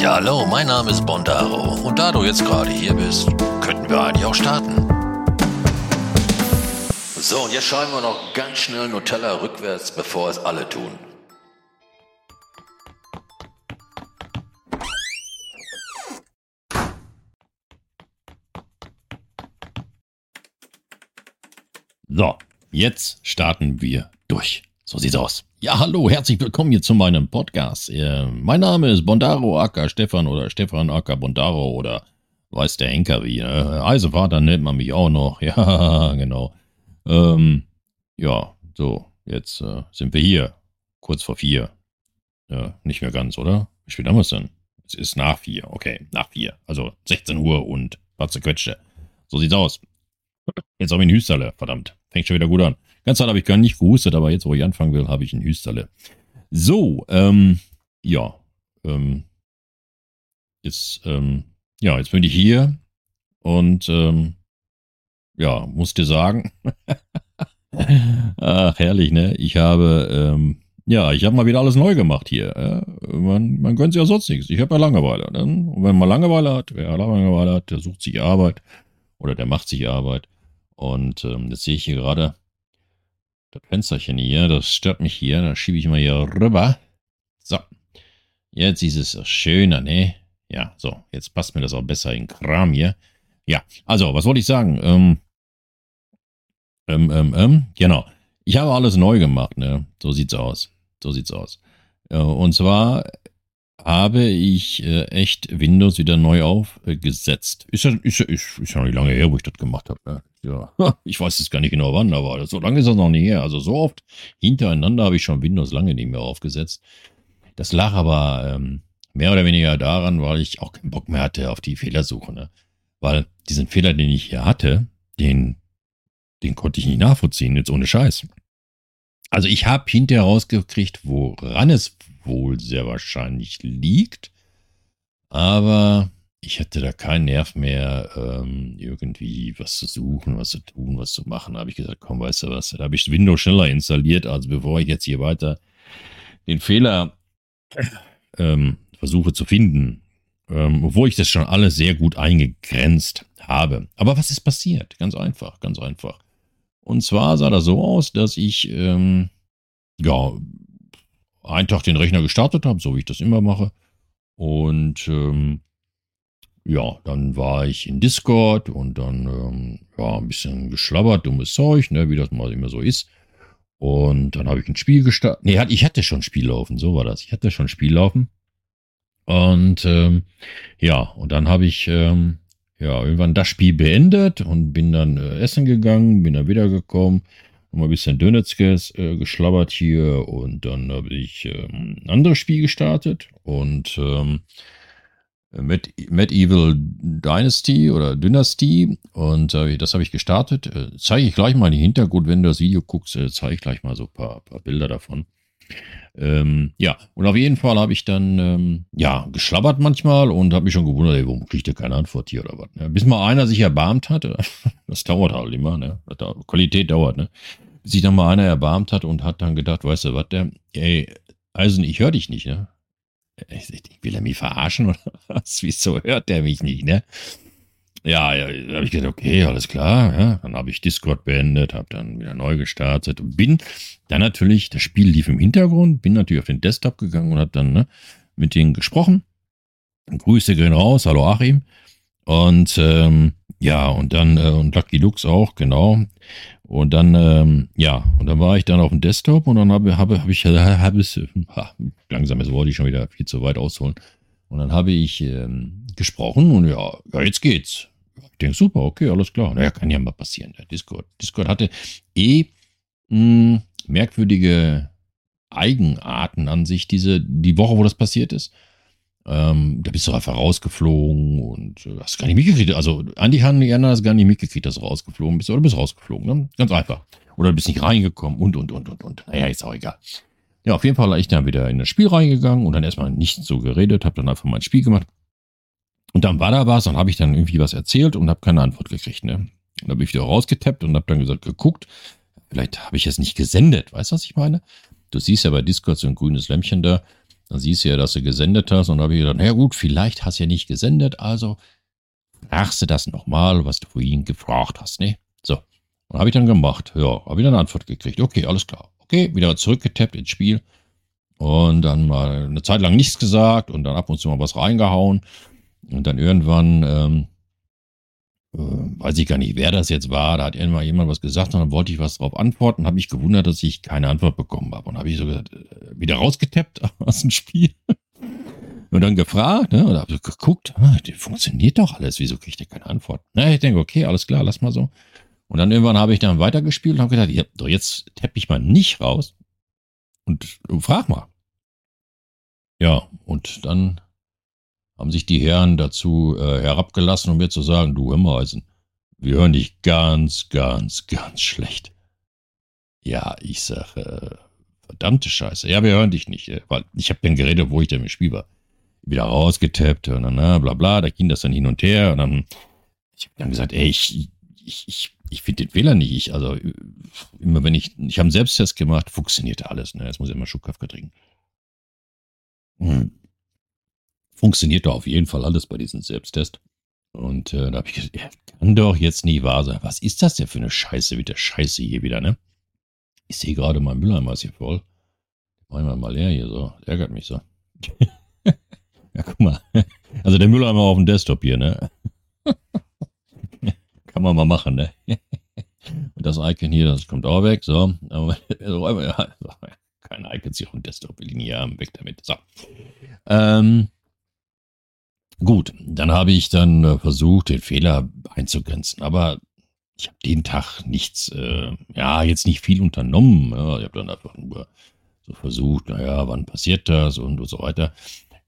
Ja, hallo, mein Name ist Bondaro und da du jetzt gerade hier bist, könnten wir eigentlich auch starten. So, und jetzt schreiben wir noch ganz schnell Nutella rückwärts, bevor es alle tun. So, jetzt starten wir durch. So sieht's aus. Ja, hallo, herzlich willkommen hier zu meinem Podcast. Äh, mein Name ist Bondaro Acker Stefan oder Stefan Acker Bondaro oder weiß der Henker wie. Äh, Eisevater nennt man mich auch noch. Ja, genau. Ähm, ja, so, jetzt äh, sind wir hier. Kurz vor vier. Ja, nicht mehr ganz, oder? Wie spät haben wir es denn? Es ist nach vier. Okay, nach vier. Also 16 Uhr und was zerquetschte. So sieht's aus. Jetzt habe ich einen Hüsterle, verdammt. Fängt schon wieder gut an. Ganz habe ich gar nicht gehustet, aber jetzt, wo ich anfangen will, habe ich einen Hüsterle. So, ähm, ja, ähm, jetzt, ähm, ja, jetzt bin ich hier und, ähm, ja, muss dir sagen, ach, herrlich, ne? Ich habe, ähm, ja, ich habe mal wieder alles neu gemacht hier. Ja? Man, man gönnt sich ja sonst nichts. Ich habe ja Langeweile. Ne? Und wenn man Langeweile hat, wer Langeweile hat, der sucht sich Arbeit oder der macht sich Arbeit. Und ähm, jetzt sehe ich hier gerade das Fensterchen hier, das stört mich hier, da schiebe ich mal hier rüber. So, jetzt ist es schöner, ne? Ja, so, jetzt passt mir das auch besser in Kram hier. Ja, also, was wollte ich sagen? Ähm, ähm, ähm, ähm, genau. Ich habe alles neu gemacht, ne? So sieht's aus. So sieht's aus. Äh, und zwar habe ich äh, echt Windows wieder neu aufgesetzt. Ist ja, ist, ist, ist ja nicht lange her, wo ich das gemacht habe. Ne? Ja, ich weiß es gar nicht genau wann, aber so lange ist das noch nicht her. Also so oft hintereinander habe ich schon Windows lange nicht mehr aufgesetzt. Das lag aber ähm, mehr oder weniger daran, weil ich auch keinen Bock mehr hatte auf die Fehlersuche. Ne? Weil diesen Fehler, den ich hier hatte, den, den konnte ich nicht nachvollziehen, jetzt ohne Scheiß. Also ich habe hinterher rausgekriegt, woran es wohl sehr wahrscheinlich liegt. Aber ich hatte da keinen Nerv mehr, ähm, irgendwie was zu suchen, was zu tun, was zu machen. Da habe ich gesagt, komm, weißt du was, da habe ich Windows schneller installiert, also bevor ich jetzt hier weiter den Fehler ähm, versuche zu finden, ähm, obwohl ich das schon alles sehr gut eingegrenzt habe. Aber was ist passiert? Ganz einfach, ganz einfach. Und zwar sah das so aus, dass ich ähm, ja einen Tag den Rechner gestartet habe, so wie ich das immer mache. Und ähm, ja, dann war ich in Discord und dann ähm, ja ein bisschen geschlabbert, dummes Zeug, ne, wie das mal immer so ist. Und dann habe ich ein Spiel gestartet. Nee, ich hatte schon Spiel laufen, so war das. Ich hatte schon Spiel laufen. Und ähm, ja, und dann habe ich ähm, ja irgendwann das Spiel beendet und bin dann äh, essen gegangen, bin dann wiedergekommen, mal ein bisschen Dönetzkes äh, geschlabbert hier und dann habe ich ähm, ein anderes Spiel gestartet und ähm, Med Medieval Dynasty oder Dynasty und äh, das habe ich gestartet. Äh, zeige ich gleich mal den Hintergrund, wenn du das Video guckst, äh, zeige ich gleich mal so ein paar, paar Bilder davon. Ähm, ja, und auf jeden Fall habe ich dann, ähm, ja, geschlabbert manchmal und habe mich schon gewundert, ey, warum kriegt ihr keine Antwort hier oder was? Ne? Bis mal einer sich erbarmt hat, das dauert halt immer, ne? Qualität dauert, ne? Bis sich dann mal einer erbarmt hat und hat dann gedacht, weißt du was, der, ey, Eisen, ich höre dich nicht, ne? Ich, will er mich verarschen oder was? Wieso hört der mich nicht, ne? Ja, ja, habe ich gedacht, okay, alles klar. Ja, dann habe ich Discord beendet, habe dann wieder neu gestartet und bin dann natürlich, das Spiel lief im Hintergrund, bin natürlich auf den Desktop gegangen und habe dann ne, mit denen gesprochen. Grüße gehen raus, hallo Achim. Und ähm, ja, und dann, äh, und Lucky Lux auch, genau. Und dann, ähm, ja, und dann war ich dann auf dem Desktop und dann habe habe, habe ich, habe es, ha, langsam, jetzt wollte ich schon wieder viel zu weit ausholen. Und dann habe ich ähm, gesprochen und ja, ja, jetzt geht's. Ich denke, super, okay, alles klar. Naja, kann ja mal passieren. Der Discord. Discord hatte eh mh, hm, merkwürdige Eigenarten an sich, diese, die Woche, wo das passiert ist. Ähm, da bist du einfach rausgeflogen und äh, hast gar nicht mitgekriegt. Also, Andi Hanna hast gar nicht mitgekriegt, dass du rausgeflogen bist. Oder bist rausgeflogen. Ne? Ganz einfach. Oder du bist nicht reingekommen und, und, und, und, und. Naja, ist auch egal. Ja, auf jeden Fall ich dann wieder in das Spiel reingegangen und dann erstmal nicht so geredet, habe dann einfach mein Spiel gemacht. Und dann war da was, dann habe ich dann irgendwie was erzählt und habe keine Antwort gekriegt. Ne? Dann bin ich wieder rausgetappt und habe dann gesagt, geguckt, vielleicht habe ich es nicht gesendet. Weißt du, was ich meine? Du siehst ja bei Discord so ein grünes Lämpchen da. Dann siehst du ja, dass du gesendet hast. Und dann habe ich gedacht, na gut, vielleicht hast du ja nicht gesendet, also fragst du das nochmal, was du vorhin gefragt hast, ne? So. Und habe ich dann gemacht. Ja, habe ich dann eine Antwort gekriegt. Okay, alles klar. Okay, wieder zurückgetappt ins Spiel. Und dann mal eine Zeit lang nichts gesagt und dann ab und zu mal was reingehauen. Und dann irgendwann, ähm, äh, weiß ich gar nicht, wer das jetzt war, da hat irgendwann jemand was gesagt und dann wollte ich was darauf antworten, habe mich gewundert, dass ich keine Antwort bekommen habe. Und habe ich so äh, wieder rausgetappt aus dem Spiel. Und dann gefragt, ne, oder geguckt, ah, funktioniert doch alles, wieso kriegt der keine Antwort? Na, ich denke, okay, alles klar, lass mal so. Und dann irgendwann habe ich dann weitergespielt und habe gedacht, ja, doch jetzt tapp ich mal nicht raus und frag mal. Ja, und dann haben sich die Herren dazu äh, herabgelassen, um mir zu sagen, du Himmeisen, wir hören dich ganz, ganz, ganz schlecht. Ja, ich sage, äh, verdammte Scheiße. Ja, wir hören dich nicht, äh, weil ich habe dann geredet, wo ich denn im Spiel war. Wieder rausgetappt und dann, na, bla bla, da ging das dann hin und her und dann, ich habe dann gesagt, ey, ich, ich, ich, ich finde den Fehler nicht. Ich, also, immer wenn ich, ich habe einen Selbsttest gemacht, funktionierte alles, ne, jetzt muss ich immer Schubkaffee trinken. Hm. Funktioniert doch auf jeden Fall alles bei diesem Selbsttest. Und äh, da habe ich gesagt, ja, kann doch jetzt nie wahr sein. Was ist das denn für eine Scheiße mit der Scheiße hier wieder, ne? Ich sehe gerade, mein Mülleimer ist hier voll. Wir mal leer hier so. ärgert mich so. ja, guck mal. Also der Mülleimer auf dem Desktop hier, ne? Kann man mal machen, ne? Und das Icon hier, das kommt auch weg. So. Kein Icon hier auf dem Desktop will ich nie haben. Weg damit. So. Ähm, gut, dann habe ich dann äh, versucht, den Fehler einzugrenzen. Aber ich habe den Tag nichts, äh, ja, jetzt nicht viel unternommen. Ja, ich habe dann einfach nur so versucht, naja, wann passiert das und, und so weiter.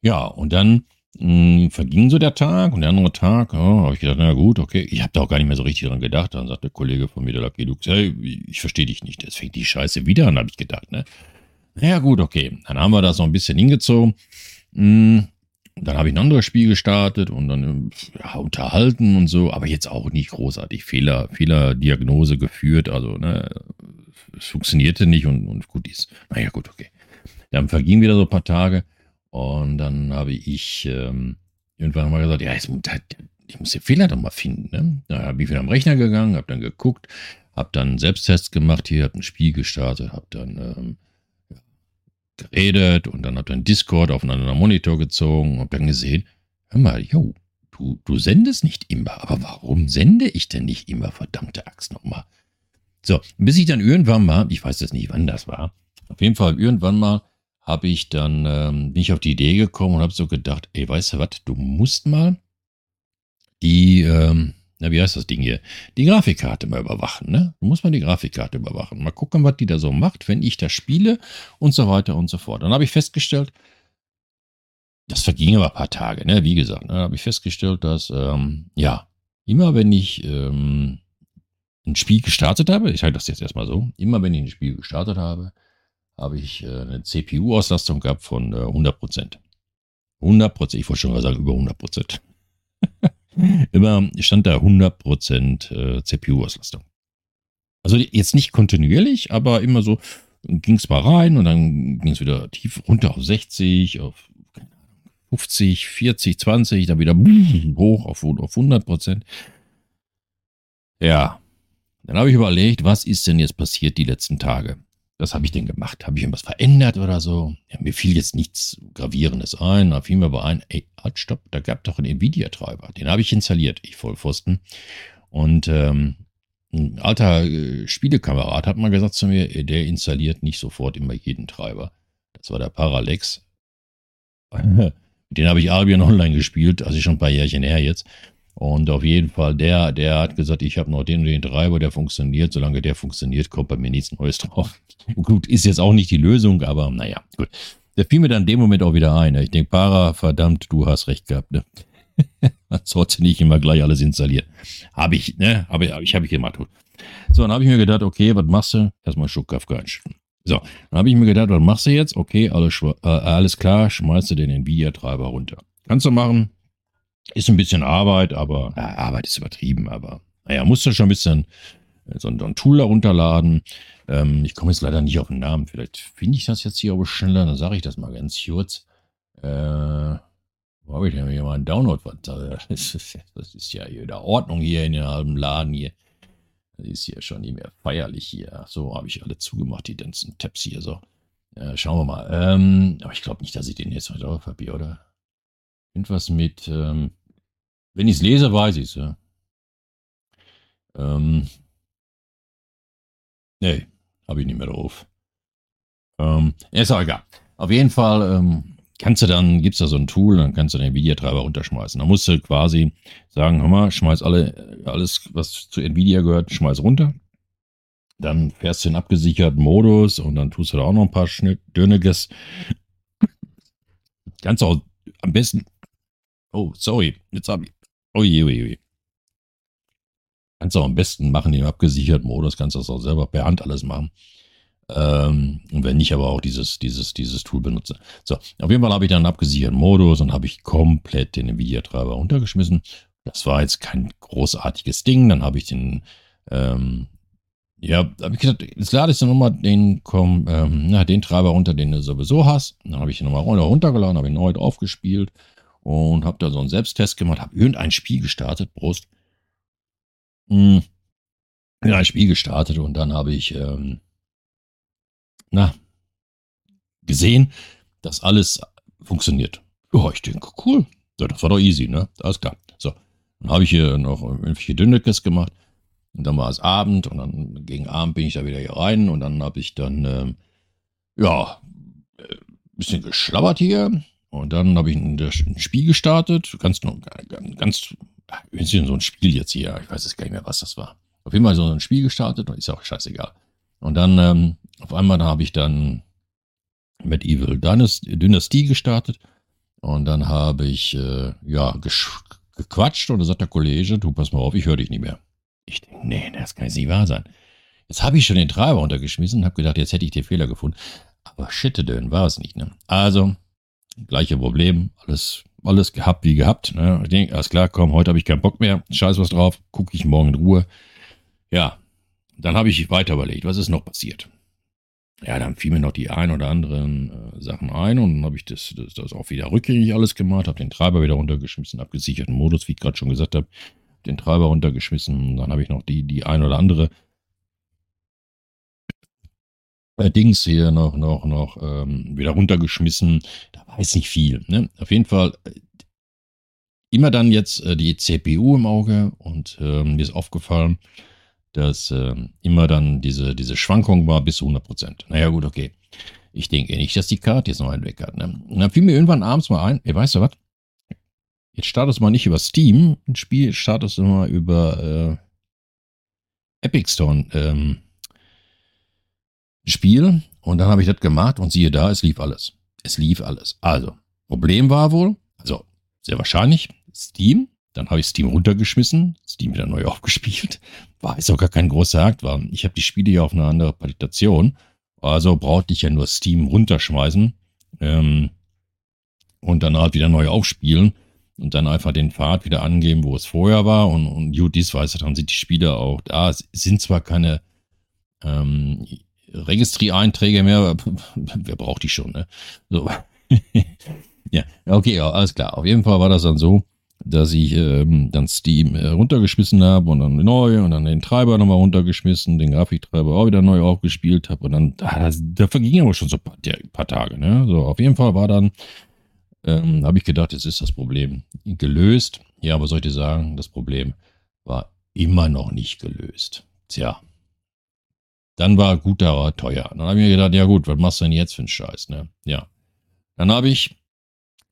Ja, und dann mh, hm, verging so der Tag und der andere Tag, ja, habe ich gedacht, na gut, okay, ich habe da auch gar nicht mehr so richtig dran gedacht. Dann sagt der Kollege von mir, der Lucky Lux, hey, ich verstehe dich nicht, jetzt fängt die Scheiße wieder an, habe ich gedacht, ne? Ja gut, okay, dann haben wir das noch ein bisschen hingezogen. Hm, dann habe ich ein anderes Spiel gestartet und dann ja, unterhalten und so, aber jetzt auch nicht großartig Fehler, Fehlerdiagnose geführt. Also, ne, es funktionierte nicht und, und gut ist. Naja, gut, okay. Dann vergingen wieder so ein paar Tage und dann habe ich ähm, irgendwann mal gesagt, ja, jetzt, ich muss den Fehler doch mal finden. Ne? Da habe ich wieder am Rechner gegangen, habe dann geguckt, habe dann Selbsttests gemacht hier, habe ein Spiel gestartet, habe dann ähm, geredet und dann hat er einen Discord auf einen anderen Monitor gezogen und dann gesehen, hör mal, yo, du, du sendest nicht immer, aber warum sende ich denn nicht immer, verdammte Axt nochmal? So, bis ich dann irgendwann mal, ich weiß jetzt nicht, wann das war, auf jeden Fall irgendwann mal habe ich dann, ähm, bin ich auf die Idee gekommen und habe so gedacht, ey, weißt du was, du musst mal die, ähm, na, wie heißt das Ding hier? Die Grafikkarte mal überwachen, ne? Du musst mal die Grafikkarte überwachen. Mal gucken, was die da so macht, wenn ich das spiele und so weiter und so fort. Dann habe ich festgestellt, das verging aber ein paar Tage, ne? Wie gesagt, ne? dann habe ich festgestellt, dass, ähm, ja, immer wenn ich ähm, ein Spiel gestartet habe, ich halte das jetzt erstmal so, immer wenn ich ein Spiel gestartet habe, habe ich äh, eine CPU-Auslastung gehabt von äh, 100%. 100%, ich wollte schon mal sagen, über 100%. immer stand da 100% äh, CPU-Auslastung. Also jetzt nicht kontinuierlich, aber immer so ging es mal rein und dann ging es wieder tief runter auf 60, auf 50, 40, 20, dann wieder hoch auf, auf 100% Ja, dann habe ich überlegt, was ist denn jetzt passiert die letzten Tage? Was habe ich denn gemacht? Habe ich irgendwas verändert oder so? Ja, mir fiel jetzt nichts Gravierendes ein. Da fiel mir aber ein, ey, halt, stopp, da gab doch einen Nvidia-Treiber. Den habe ich installiert, ich Vollpfosten. Und ähm, ein alter äh, Spielekamerad hat mal gesagt zu mir, der installiert nicht sofort immer jeden Treiber. Das war der Parallax. Den habe ich Albion Online gespielt, also schon ein paar Jährchen her jetzt. Und auf jeden Fall, der, der hat gesagt, ich habe noch den und den Treiber, der funktioniert. Solange der funktioniert, kommt bei mir nichts Neues drauf. gut, ist jetzt auch nicht die Lösung, aber naja, gut. Der fiel mir dann in dem Moment auch wieder ein. Ich denke, Para, verdammt, du hast recht gehabt. Ne? Man sollte nicht immer gleich alles installieren. Habe ich, ne? Aber ich habe ich gemacht. So, dann habe ich mir gedacht, okay, was machst du? Erstmal Schuckkafka einstellen. So, dann habe ich mir gedacht, was machst du jetzt? Okay, alles, äh, alles klar, schmeißt du den Nvidia-Treiber runter. Kannst du machen, ist ein bisschen Arbeit, aber ja, Arbeit ist übertrieben, aber naja, musst du schon ein bisschen äh, so ein, Tool herunterladen. Ähm, ich komme jetzt leider nicht auf den Namen. Vielleicht finde ich das jetzt hier aber schneller, dann sage ich das mal ganz kurz. Äh, wo habe ich denn hier mal einen Download? Das ist, das ist ja hier der Ordnung hier in dem Laden hier. Das ist hier schon nicht mehr feierlich hier. So habe ich alle zugemacht, die ganzen Tabs hier so. Äh, schauen wir mal. Ähm, aber ich glaube nicht, dass ich den jetzt mit auf habe, oder? Irgendwas mit, ähm, wenn ich es lese, weiß ich es, ja. Ähm, nee, habe ich nicht mehr drauf. Ähm, ist auch egal. Auf jeden Fall ähm, kannst du dann, gibt es da so ein Tool, dann kannst du den Nvidia-Treiber runterschmeißen. Da musst du quasi sagen, hör mal, schmeiß alle, alles, was zu Nvidia gehört, schmeiß runter. Dann fährst du in abgesicherten Modus und dann tust du da auch noch ein paar Schnitt, Dönniges. Kannst auch am besten, oh, sorry, jetzt habe ich, je, oh je. Kannst du auch am besten machen im abgesicherten Modus, kannst du das auch selber per Hand alles machen. Ähm, und wenn nicht, aber auch dieses, dieses, dieses Tool benutze. So, auf jeden Fall habe ich dann einen abgesicherten Modus und habe ich komplett den Nvidia-Treiber runtergeschmissen. Das war jetzt kein großartiges Ding. Dann habe ich den, ähm, ja, habe ich gesagt, jetzt lade ich dann nochmal den, komm, ähm, na, den Treiber runter, den du sowieso hast. Dann habe ich ihn nochmal runtergeladen, habe ihn neu aufgespielt und habe da so einen Selbsttest gemacht, habe irgendein Spiel gestartet, Brust. Hm, ja, ein Spiel gestartet und dann habe ich, ähm, na, gesehen, dass alles funktioniert. Ja, ich denke, cool. Das war doch easy, ne? Alles klar. So, dann habe ich hier noch irgendwelche Dünnekes gemacht. Und dann war es Abend und dann gegen Abend bin ich da wieder hier rein und dann habe ich dann, ähm, ja, ein äh, bisschen geschlabbert hier. Und dann habe ich ein, ein, Spiel gestartet. Ganz, ganz, ganz, so ein Spiel jetzt hier. Ich weiß jetzt gar nicht mehr, was das war. Auf jeden Fall so ein Spiel gestartet. Ist auch scheißegal. Und dann ähm, auf einmal habe ich dann mit Evil Dynasty gestartet. Und dann habe ich, äh, ja, gequatscht und da sagt der Kollege, du pass mal auf, ich höre dich nicht mehr. Ich denke, nee, das kann jetzt nicht wahr sein. Jetzt habe ich schon den Treiber untergeschmissen und habe gedacht, jetzt hätte ich den Fehler gefunden. Aber shittedön war es nicht. Ne? Also, gleiche Problem, alles, alles gehabt wie gehabt. Ne? Ich denke, alles klar, komm, heute habe ich keinen Bock mehr. Scheiß was drauf, gucke ich morgen in Ruhe. Ja, dann habe ich weiter überlegt, was ist noch passiert. Ja, dann fiel mir noch die ein oder anderen äh, Sachen ein und dann habe ich das, das, das, auch wieder rückgängig alles gemacht, habe den Treiber wieder runtergeschmissen, abgesicherten Modus, wie ich gerade schon gesagt habe, den Treiber runtergeschmissen. Dann habe ich noch die, die ein oder andere äh, Dings hier noch, noch, noch ähm, wieder runtergeschmissen. Weiß nicht viel. Ne? Auf jeden Fall äh, immer dann jetzt äh, die CPU im Auge und äh, mir ist aufgefallen, dass äh, immer dann diese, diese Schwankung war bis zu 100 Prozent. Naja, gut, okay. Ich denke nicht, dass die Karte jetzt noch einen weg hat. Ne? Und dann fiel mir irgendwann abends mal ein, ey, weißt du was? Jetzt startest du mal nicht über Steam ein Spiel, startest du mal über äh, Epic Store ähm, Spiel. Und dann habe ich das gemacht und siehe da, es lief alles. Es lief alles. Also, Problem war wohl, also sehr wahrscheinlich, Steam dann habe ich Steam runtergeschmissen, Steam wieder neu aufgespielt. War ist auch gar kein großer Akt, war. Ich habe die Spiele ja auf eine andere Palitation. Also brauchte ich ja nur Steam runterschmeißen ähm, und dann halt wieder neu aufspielen und dann einfach den Pfad wieder angeben, wo es vorher war. Und, und gut, weiß, dann sind die Spiele auch da. Es sind zwar keine ähm, Registriereinträge mehr, wer braucht die schon, ne? So. ja, okay, ja, alles klar. Auf jeden Fall war das dann so dass ich ähm, dann Steam äh, runtergeschmissen habe und dann neu und dann den Treiber nochmal runtergeschmissen, den Grafiktreiber auch wieder neu aufgespielt habe und dann, da, da vergingen aber schon so ein paar, ein paar, Tage, ne? So, auf jeden Fall war dann, ähm, habe ich gedacht, jetzt ist das Problem gelöst. Ja, aber soll ich sagen, das Problem war immer noch nicht gelöst. Tja. Dann war gut da teuer. Dann habe ich mir gedacht, ja gut, was machst du denn jetzt für einen Scheiß, ne? Ja. Dann habe ich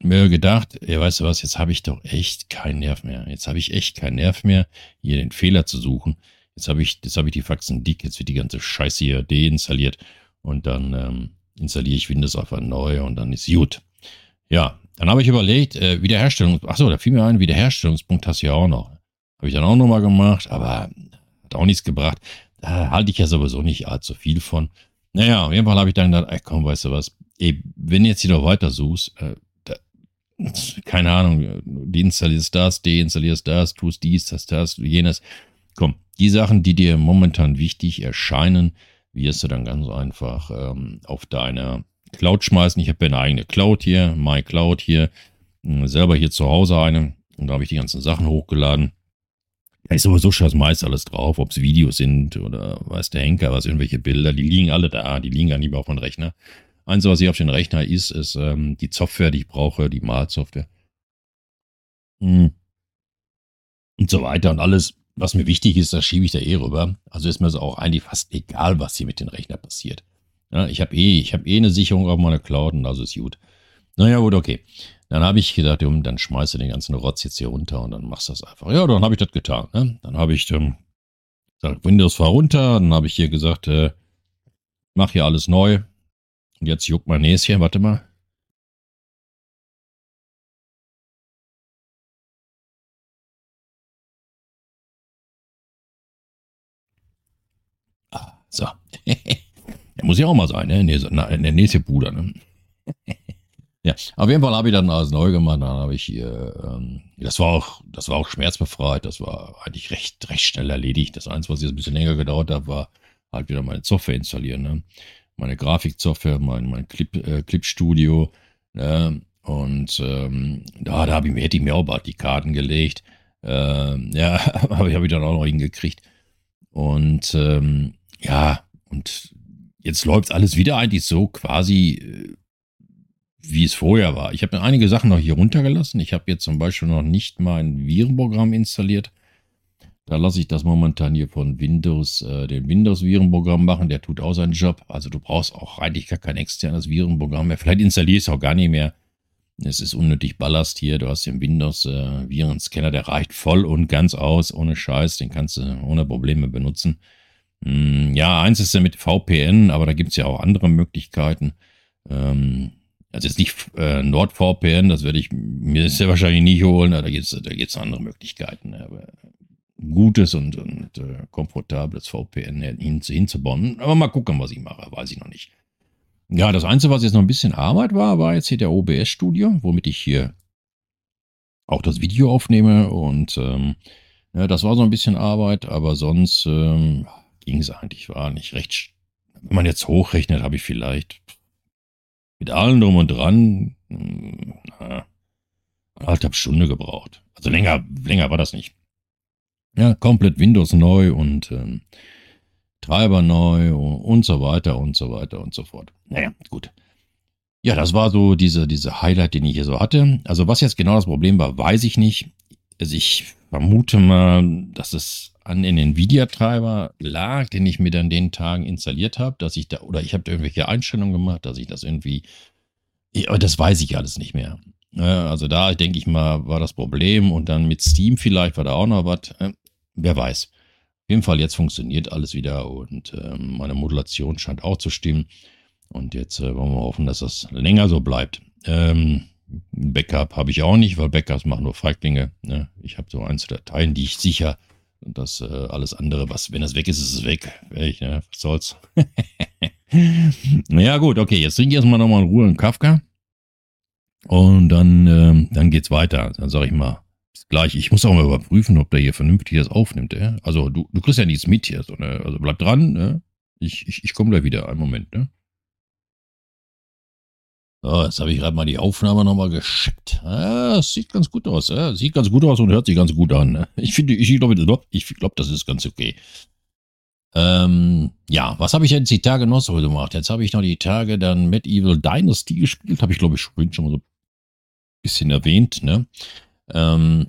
mir gedacht, ey, weißt du was, jetzt habe ich doch echt keinen Nerv mehr. Jetzt habe ich echt keinen Nerv mehr, hier den Fehler zu suchen. Jetzt habe ich, jetzt habe ich die Faxen dick, jetzt wird die ganze Scheiße hier deinstalliert und dann ähm, installiere ich Windows einfach neu und dann ist gut. Ja, dann habe ich überlegt, äh, Wiederherstellung, achso, da fiel mir ein, Wiederherstellungspunkt hast du ja auch noch. Habe ich dann auch nochmal gemacht, aber hat auch nichts gebracht. Da halte ich ja sowieso nicht allzu viel von. Naja, auf jeden Fall habe ich dann gedacht, ey, komm, weißt du was, ey, wenn du jetzt hier noch weiter suchst, äh, keine Ahnung, deinstallierst das, deinstallierst das, tust dies, das, das, jenes. Komm, die Sachen, die dir momentan wichtig erscheinen, wirst du dann ganz einfach ähm, auf deine Cloud schmeißen. Ich habe eine eigene Cloud hier, MyCloud hier, hm, selber hier zu Hause eine. Und da habe ich die ganzen Sachen hochgeladen. Ist sowieso schon das meiste alles drauf, ob es Videos sind oder weiß der Henker, was irgendwelche Bilder, die liegen alle da, die liegen gar nicht mehr auf dem Rechner. Eins, was ich auf dem Rechner ist, ist ähm, die Software, die ich brauche, die Malsoftware. Hm. Und so weiter und alles, was mir wichtig ist, das schiebe ich da eh rüber. Also ist mir so auch eigentlich fast egal, was hier mit den Rechnern passiert. Ja, ich habe eh, ich habe eh eine Sicherung auf meiner Cloud und also ist gut. Naja, gut, okay. Dann habe ich gedacht, dann schmeiße den ganzen Rotz jetzt hier runter und dann machst du das einfach. Ja, dann habe ich das getan. Ne? Dann habe ich ähm, gesagt, Windows fahr runter. Dann habe ich hier gesagt, äh, mach hier alles neu. Und jetzt juckt mein Näschen. Warte mal. Ah, so. Der muss ja auch mal sein, ne? Der nächste Bruder, ne? Ja, auf jeden Fall habe ich dann alles neu gemacht. Dann habe ich hier, ähm, das war auch, das war auch schmerzbefreit. Das war eigentlich recht, recht schnell erledigt. Das Einzige, was jetzt ein bisschen länger gedauert hat, war halt wieder meine Software installieren. Ne? Meine Grafiksoftware, mein, mein Clip, äh, Clipstudio. Ne? Und ähm, da, da habe ich mir, hätte ich mir auch bald die Karten gelegt. Ähm, ja, aber ich habe ich dann auch noch hingekriegt. Und ähm, ja, und jetzt läuft alles wieder eigentlich so quasi äh, wie es vorher war. Ich habe einige Sachen noch hier runtergelassen. Ich habe jetzt zum Beispiel noch nicht mein Virenprogramm installiert. Da lasse ich das momentan hier von Windows, äh, den Windows-Virenprogramm machen. Der tut auch seinen Job. Also du brauchst auch eigentlich gar kein externes Virenprogramm mehr. Vielleicht installierst du auch gar nicht mehr. Es ist unnötig Ballast hier. Du hast den Windows-Virenscanner, äh, der reicht voll und ganz aus, ohne Scheiß. Den kannst du ohne Probleme benutzen. Hm, ja, eins ist ja mit VPN, aber da gibt es ja auch andere Möglichkeiten. Ähm, also jetzt nicht äh, NordVPN, das werde ich mir sehr wahrscheinlich nicht holen, da gibt es da gibt's andere Möglichkeiten. Aber gutes und, und äh, komfortables VPN hin, hinzubauen. Aber mal gucken, was ich mache, weiß ich noch nicht. Ja, das Einzige, was jetzt noch ein bisschen Arbeit war, war jetzt hier der OBS-Studio, womit ich hier auch das Video aufnehme. Und ähm, ja, das war so ein bisschen Arbeit, aber sonst ähm, ging es eigentlich, war nicht recht. Wenn man jetzt hochrechnet, habe ich vielleicht mit allem drum und dran, hm, na, anderthalb Stunde gebraucht. Also länger, länger war das nicht. Ja, komplett Windows neu und ähm, Treiber neu und so weiter und so weiter und so fort. Naja, gut. Ja, das war so diese, diese Highlight, den ich hier so hatte. Also was jetzt genau das Problem war, weiß ich nicht. Also ich vermute mal, dass es an den Nvidia-Treiber lag, den ich mir dann den Tagen installiert habe, dass ich da, oder ich habe da irgendwelche Einstellungen gemacht, dass ich das irgendwie, aber das weiß ich alles nicht mehr. Also da denke ich mal, war das Problem und dann mit Steam vielleicht war da auch noch was, äh, wer weiß. Auf jeden Fall jetzt funktioniert alles wieder und ähm, meine Modulation scheint auch zu stimmen. Und jetzt äh, wollen wir hoffen, dass das länger so bleibt. Ähm, Backup habe ich auch nicht, weil Backups machen nur Feiglinge. Ne? Ich habe so einzelne Dateien, die ich sicher und das äh, alles andere, was, wenn es weg ist, ist es weg. Ich, ne? Was soll's? ja, gut, okay, jetzt trinke ich erstmal nochmal in Ruhe einen Kafka. Und dann, ähm, dann geht's weiter. Dann sage ich mal, gleich. Ich muss auch mal überprüfen, ob der hier vernünftig das aufnimmt. Ja? Also du, du kriegst ja nichts mit hier. So, ne? Also bleib dran. Ne? Ich, ich, ich komme gleich wieder. Einen Moment. Ne? So, jetzt habe ich gerade mal die Aufnahme nochmal geschickt. Ah, sieht ganz gut aus. Ja? Sieht ganz gut aus und hört sich ganz gut an. Ne? Ich finde, ich glaube, ich glaub, das ist ganz okay. Ähm, ja, was habe ich jetzt die Tage noch so gemacht? Jetzt habe ich noch die Tage dann Medieval Dynasty gespielt. Habe ich, glaube ich, schon, schon mal so ein bisschen erwähnt. Ne? Ähm,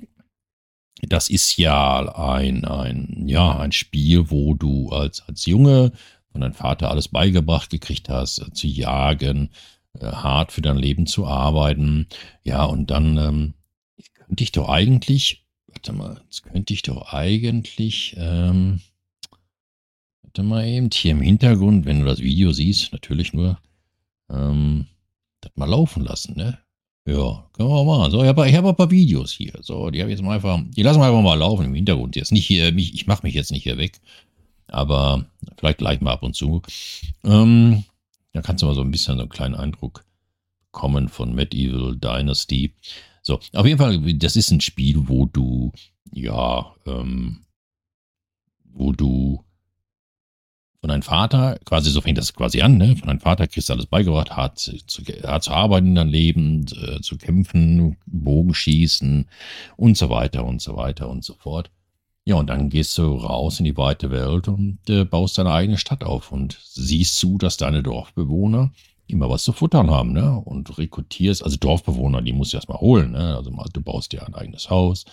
das ist ja ein, ein, ja, ein Spiel, wo du als, als Junge von deinem Vater alles beigebracht gekriegt hast, äh, zu jagen, hart für dein Leben zu arbeiten. Ja, und dann ähm, könnte ich doch eigentlich, warte mal, jetzt könnte ich doch eigentlich, ähm, warte mal eben, hier im Hintergrund, wenn du das Video siehst, natürlich nur, ähm, das mal laufen lassen, ne? Ja, können wir mal. So, ich habe hab ein paar Videos hier. So, die habe ich jetzt mal einfach, die lassen wir einfach mal laufen im Hintergrund. Jetzt nicht hier, mich, ich mache mich jetzt nicht hier weg, aber vielleicht gleich mal ab und zu. Ähm, da kannst du mal so ein bisschen so einen kleinen Eindruck bekommen von Medieval Dynasty. So, auf jeden Fall, das ist ein Spiel, wo du, ja, ähm, wo du von deinem Vater, quasi so fängt das quasi an, ne? Von deinem Vater kriegst du alles beigebracht, hart zu, hart zu arbeiten in deinem Leben, äh, zu kämpfen, Bogenschießen und so weiter und so weiter und so fort. Ja, und dann gehst du raus in die weite Welt und äh, baust deine eigene Stadt auf und siehst zu, dass deine Dorfbewohner immer was zu futtern haben, ne? Und rekrutierst, also Dorfbewohner, die musst du erstmal holen, ne? Also du baust dir ein eigenes Haus,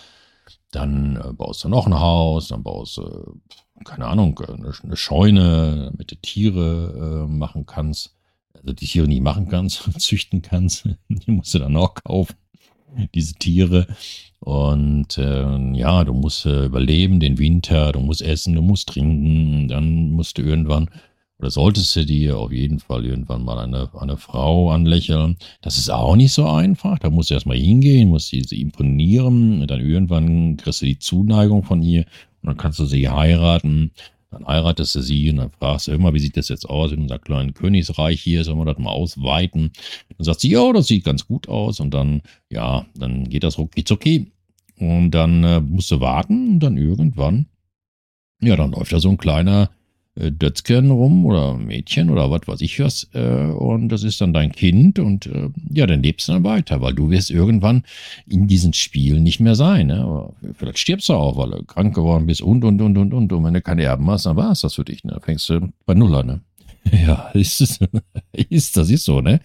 dann äh, baust du noch ein Haus, dann baust du, äh, keine Ahnung, eine, eine, Scheune, damit du Tiere äh, machen kannst. Also die Tiere nicht machen kannst, züchten kannst, die musst du dann auch kaufen, diese Tiere. Und äh, ja, du musst äh, überleben den Winter, du musst essen, du musst trinken, dann musst du irgendwann oder solltest du dir auf jeden Fall irgendwann mal eine, eine Frau anlächeln. Das ist auch nicht so einfach. Da musst du erstmal hingehen, musst sie, sie imponieren. Und dann irgendwann kriegst du die Zuneigung von ihr und dann kannst du sie heiraten. Dann heiratest du sie und dann fragst du immer, wie sieht das jetzt aus in unser kleinen Königsreich hier? Sollen wir das mal ausweiten? Dann sagt sie, ja, das sieht ganz gut aus. Und dann, ja, dann geht das rucki zucki. Und dann äh, musst du warten und dann irgendwann, ja, dann läuft da so ein kleiner äh, Dötzchen rum oder Mädchen oder was weiß ich was. Äh, und das ist dann dein Kind und äh, ja, dann lebst du dann weiter, weil du wirst irgendwann in diesen Spielen nicht mehr sein. Ne? Vielleicht stirbst du auch, weil du krank geworden bist und, und, und, und, und. Und wenn du keine Erben hast, dann war es das für dich. Ne? Dann fängst du bei Null an. Ne? Ja, ist, es, ist, das ist so, ne?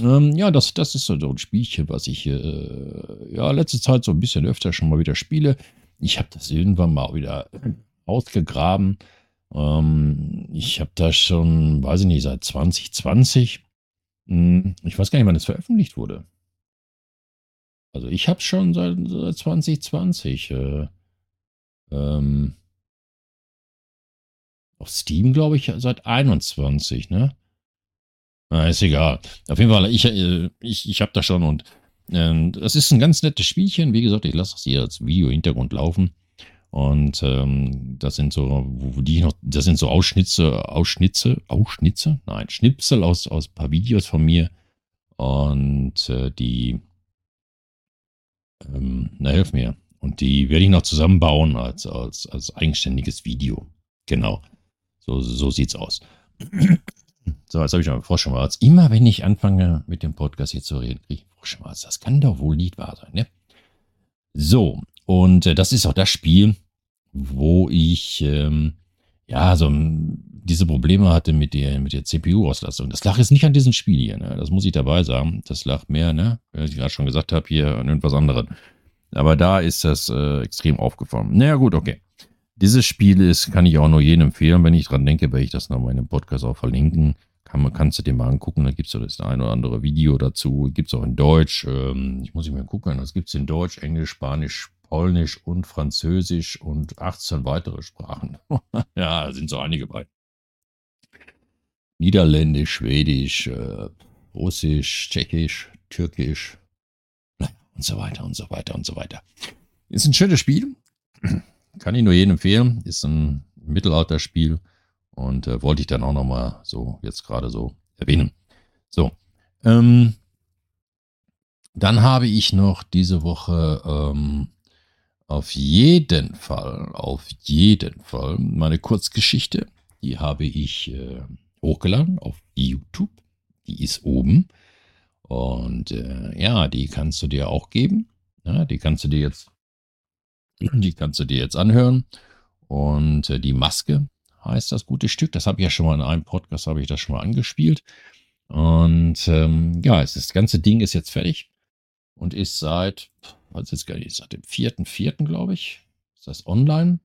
Ähm, ja, das, das ist so ein Spielchen, was ich äh, ja letzte Zeit so ein bisschen öfter schon mal wieder spiele. Ich habe das irgendwann mal wieder ausgegraben ähm, ich habe da schon, weiß ich nicht, seit 2020. Hm, ich weiß gar nicht, wann es veröffentlicht wurde. Also ich habe schon seit, seit 2020. Äh, ähm, auf Steam, glaube ich, seit 21, ne? Na, ist egal. Auf jeden Fall, ich, äh, ich, ich habe da schon und äh, das ist ein ganz nettes Spielchen. Wie gesagt, ich lasse das hier als Video-Hintergrund laufen. Und ähm, das sind so, wo die noch, das sind so Ausschnitze, Ausschnitze, Ausschnitze, nein, Schnipsel aus, aus ein paar Videos von mir. Und äh, die, ähm, na hilf mir. Und die werde ich noch zusammenbauen als, als, als eigenständiges Video. Genau. So, so sieht's aus. So, jetzt habe ich noch Froschschmalz. Immer wenn ich anfange mit dem Podcast hier zu reden, kriege ich Froschschmalz. Das kann doch wohl nicht wahr sein, ne? So, und äh, das ist auch das Spiel, wo ich ähm, ja so diese Probleme hatte mit der, mit der CPU-Auslastung. Das lag jetzt nicht an diesem Spiel hier, ne? Das muss ich dabei sagen. Das lag mehr, ne, wie ich gerade schon gesagt habe, hier an irgendwas anderem. Aber da ist das äh, extrem aufgefallen. Naja, gut, okay. Dieses Spiel ist, kann ich auch nur jedem empfehlen. Wenn ich dran denke, werde ich das noch in dem Podcast auch verlinken. Kann, kannst du dir mal angucken. Da gibt es das ein oder andere Video dazu. Gibt es auch in Deutsch. Ähm, ich muss ich mal gucken. Das gibt es in Deutsch, Englisch, Spanisch, Polnisch und Französisch und 18 weitere Sprachen. ja, sind so einige bei. Niederländisch, Schwedisch, äh, Russisch, Tschechisch, Türkisch und so weiter und so weiter und so weiter. Ist ein schönes Spiel. Kann ich nur jedem empfehlen. Ist ein Mittelalterspiel und äh, wollte ich dann auch nochmal so jetzt gerade so erwähnen. So. Ähm, dann habe ich noch diese Woche ähm, auf jeden Fall, auf jeden Fall meine Kurzgeschichte. Die habe ich äh, hochgeladen auf YouTube. Die ist oben. Und äh, ja, die kannst du dir auch geben. Ja, die kannst du dir jetzt, die kannst du dir jetzt anhören. Und äh, die Maske heißt das gute Stück. Das habe ich ja schon mal in einem Podcast, habe ich das schon mal angespielt. Und ähm, ja, es das ganze Ding ist jetzt fertig und ist seit weiß jetzt gar nicht, seit dem 4.4., glaube ich, ist das online.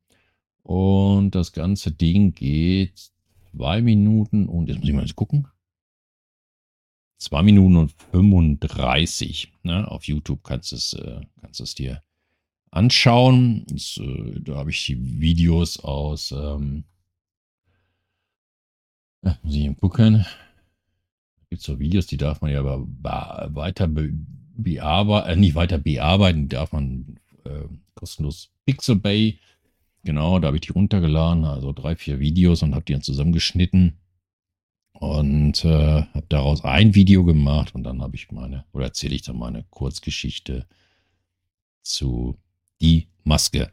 Und das ganze Ding geht zwei Minuten und jetzt muss ich mal gucken. Zwei Minuten und 35. Ne? Auf YouTube kannst du es, äh, kannst es dir anschauen. Das, äh, da habe ich die Videos aus. Ähm, muss ich mal gucken. Da gibt es so Videos, die darf man ja aber weiter bearbeiten, äh, nicht weiter bearbeiten, darf man äh, kostenlos Pixelbay. Genau, da habe ich die runtergeladen, also drei, vier Videos und habe die dann zusammengeschnitten und äh, habe daraus ein Video gemacht und dann habe ich meine, oder erzähle ich dann meine Kurzgeschichte zu Die Maske.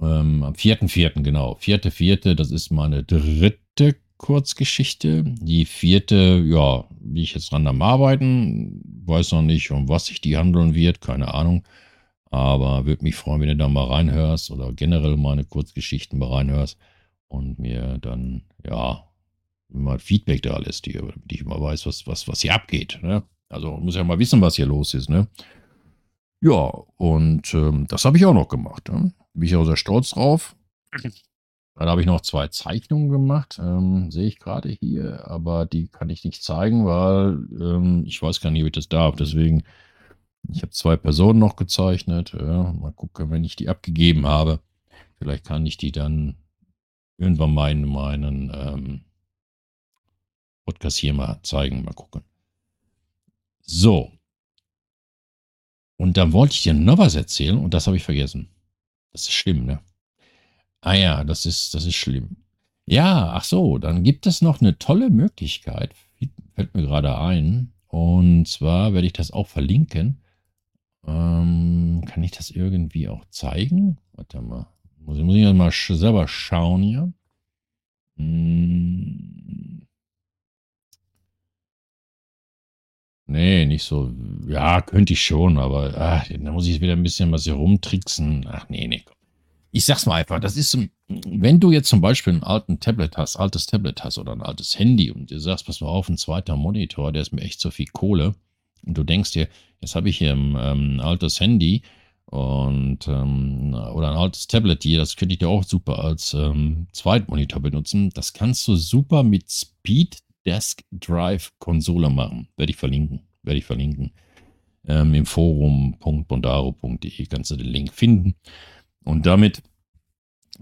Ähm, am 4.4., genau. 4.4., das ist meine dritte Kurzgeschichte. Die vierte, ja, wie ich jetzt dran am Arbeiten. Weiß noch nicht, um was sich die handeln wird, keine Ahnung. Aber würde mich freuen, wenn du da mal reinhörst oder generell meine Kurzgeschichten mal reinhörst und mir dann, ja, mal Feedback da lässt hier, damit ich mal weiß, was, was, was hier abgeht. Ne? Also muss ja mal wissen, was hier los ist. Ne? Ja, und ähm, das habe ich auch noch gemacht. Ne? Bin ich auch sehr stolz drauf. Dann habe ich noch zwei Zeichnungen gemacht, ähm, sehe ich gerade hier, aber die kann ich nicht zeigen, weil ähm, ich weiß gar nicht, ob ich das darf. Deswegen, ich habe zwei Personen noch gezeichnet. Äh, mal gucken, wenn ich die abgegeben habe. Vielleicht kann ich die dann irgendwann in meinen ähm, Podcast hier mal zeigen. Mal gucken. So. Und dann wollte ich dir noch was erzählen und das habe ich vergessen. Das ist schlimm, ne? Ah ja, das ist, das ist schlimm. Ja, ach so, dann gibt es noch eine tolle Möglichkeit, fällt mir gerade ein. Und zwar werde ich das auch verlinken. Ähm, kann ich das irgendwie auch zeigen? Warte mal. Muss, muss ich mal selber schauen hier. Hm. Nee, nicht so. Ja, könnte ich schon, aber ach, da muss ich wieder ein bisschen was hier rumtricksen. Ach nee, nee, komm ich sag's mal einfach, das ist, wenn du jetzt zum Beispiel einen alten Tablet hast, altes Tablet hast oder ein altes Handy und du sagst, pass mal auf, ein zweiter Monitor, der ist mir echt zu viel Kohle. Und du denkst dir, jetzt habe ich hier ein ähm, altes Handy und ähm, oder ein altes Tablet hier, das könnte ich dir auch super als ähm, Zweitmonitor benutzen. Das kannst du super mit Speed Desk Drive Konsole machen. Werde ich verlinken. Werde ich verlinken. Ähm, Im Forum.bondaro.de kannst du den Link finden. Und damit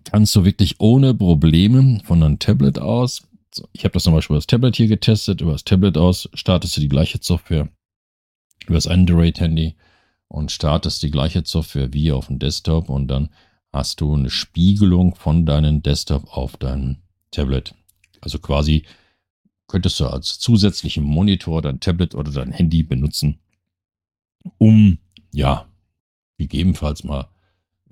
kannst du wirklich ohne Probleme von einem Tablet aus, ich habe das zum Beispiel über das Tablet hier getestet, über das Tablet aus startest du die gleiche Software über das Android-Handy und startest die gleiche Software wie auf dem Desktop und dann hast du eine Spiegelung von deinem Desktop auf deinem Tablet. Also quasi könntest du als zusätzlichen Monitor dein Tablet oder dein Handy benutzen, um ja gegebenenfalls mal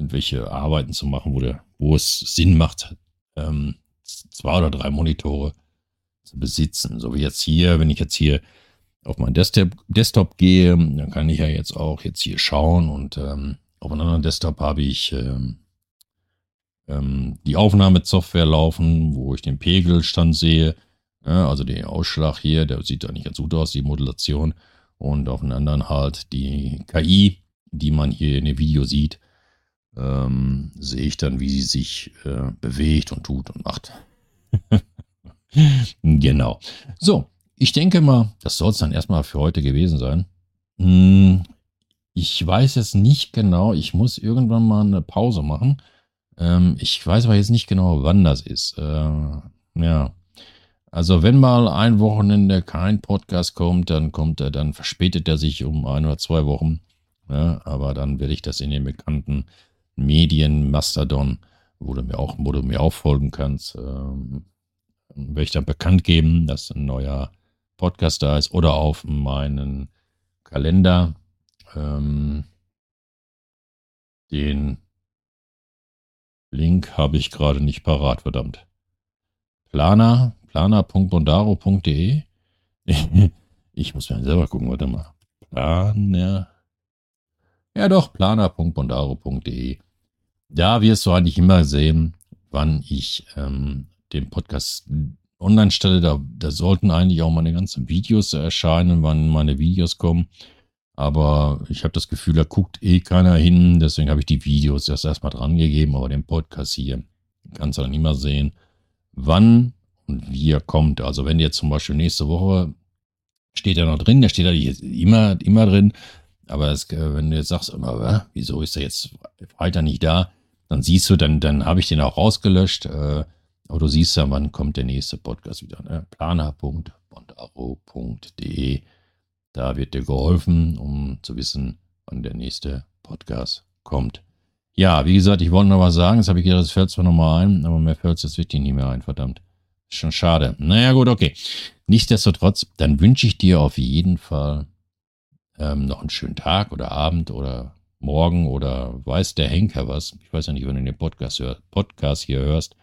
irgendwelche Arbeiten zu machen, wo, der, wo es Sinn macht, ähm, zwei oder drei Monitore zu besitzen. So wie jetzt hier, wenn ich jetzt hier auf meinen Desktop, Desktop gehe, dann kann ich ja jetzt auch jetzt hier schauen und ähm, auf einem anderen Desktop habe ich ähm, ähm, die Aufnahmesoftware laufen, wo ich den Pegelstand sehe, ja, also den Ausschlag hier, der sieht da nicht ganz gut aus, die Modulation. Und auf einem anderen halt die KI, die man hier in dem Video sieht ähm, sehe ich dann, wie sie sich äh, bewegt und tut und macht. genau. So, ich denke mal, das soll es dann erstmal für heute gewesen sein. Hm, ich weiß jetzt nicht genau, ich muss irgendwann mal eine Pause machen. Ähm, ich weiß aber jetzt nicht genau, wann das ist. Äh, ja. Also wenn mal ein Wochenende kein Podcast kommt, dann kommt er, dann verspätet er sich um ein oder zwei Wochen. Ja, aber dann werde ich das in den bekannten Medien, Mastodon, wo du mir auch, wo du mir auch folgen kannst, ähm, werde ich dann bekannt geben, dass ein neuer Podcast da ist oder auf meinen Kalender. Ähm, den Link habe ich gerade nicht parat, verdammt. Planer, planer.bondaro.de. ich muss mir selber gucken, warte mal. Planer. Ja doch, planer.bondaro.de. Da wirst du eigentlich immer sehen, wann ich ähm, den Podcast online stelle. Da, da sollten eigentlich auch meine ganzen Videos erscheinen, wann meine Videos kommen. Aber ich habe das Gefühl, da guckt eh keiner hin. Deswegen habe ich die Videos erst erstmal dran gegeben. Aber den Podcast hier kannst du dann immer sehen, wann und wie er kommt. Also wenn jetzt zum Beispiel nächste Woche steht er noch drin, der steht da immer, immer drin. Aber es, äh, wenn du jetzt sagst, immer, wieso ist er jetzt weiter nicht da? Dann siehst du, dann, dann habe ich den auch rausgelöscht. Äh, aber du siehst ja, wann kommt der nächste Podcast wieder. Ne? Planer.bondaro.de. Da wird dir geholfen, um zu wissen, wann der nächste Podcast kommt. Ja, wie gesagt, ich wollte noch was sagen. Jetzt habe ich gedacht, das fällt zwar nochmal ein, aber mir fällt es jetzt wirklich nicht mehr ein, verdammt. Ist schon schade. Naja, gut, okay. Nichtsdestotrotz, dann wünsche ich dir auf jeden Fall ähm, noch einen schönen Tag oder Abend oder morgen oder weiß der Henker was. Ich weiß ja nicht, wenn du den Podcast, hör, Podcast hier hörst.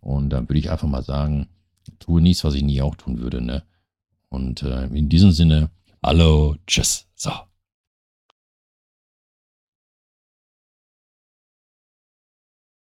Und dann würde ich einfach mal sagen, tue nichts, was ich nie auch tun würde. Ne? Und äh, in diesem Sinne, hallo, tschüss. So.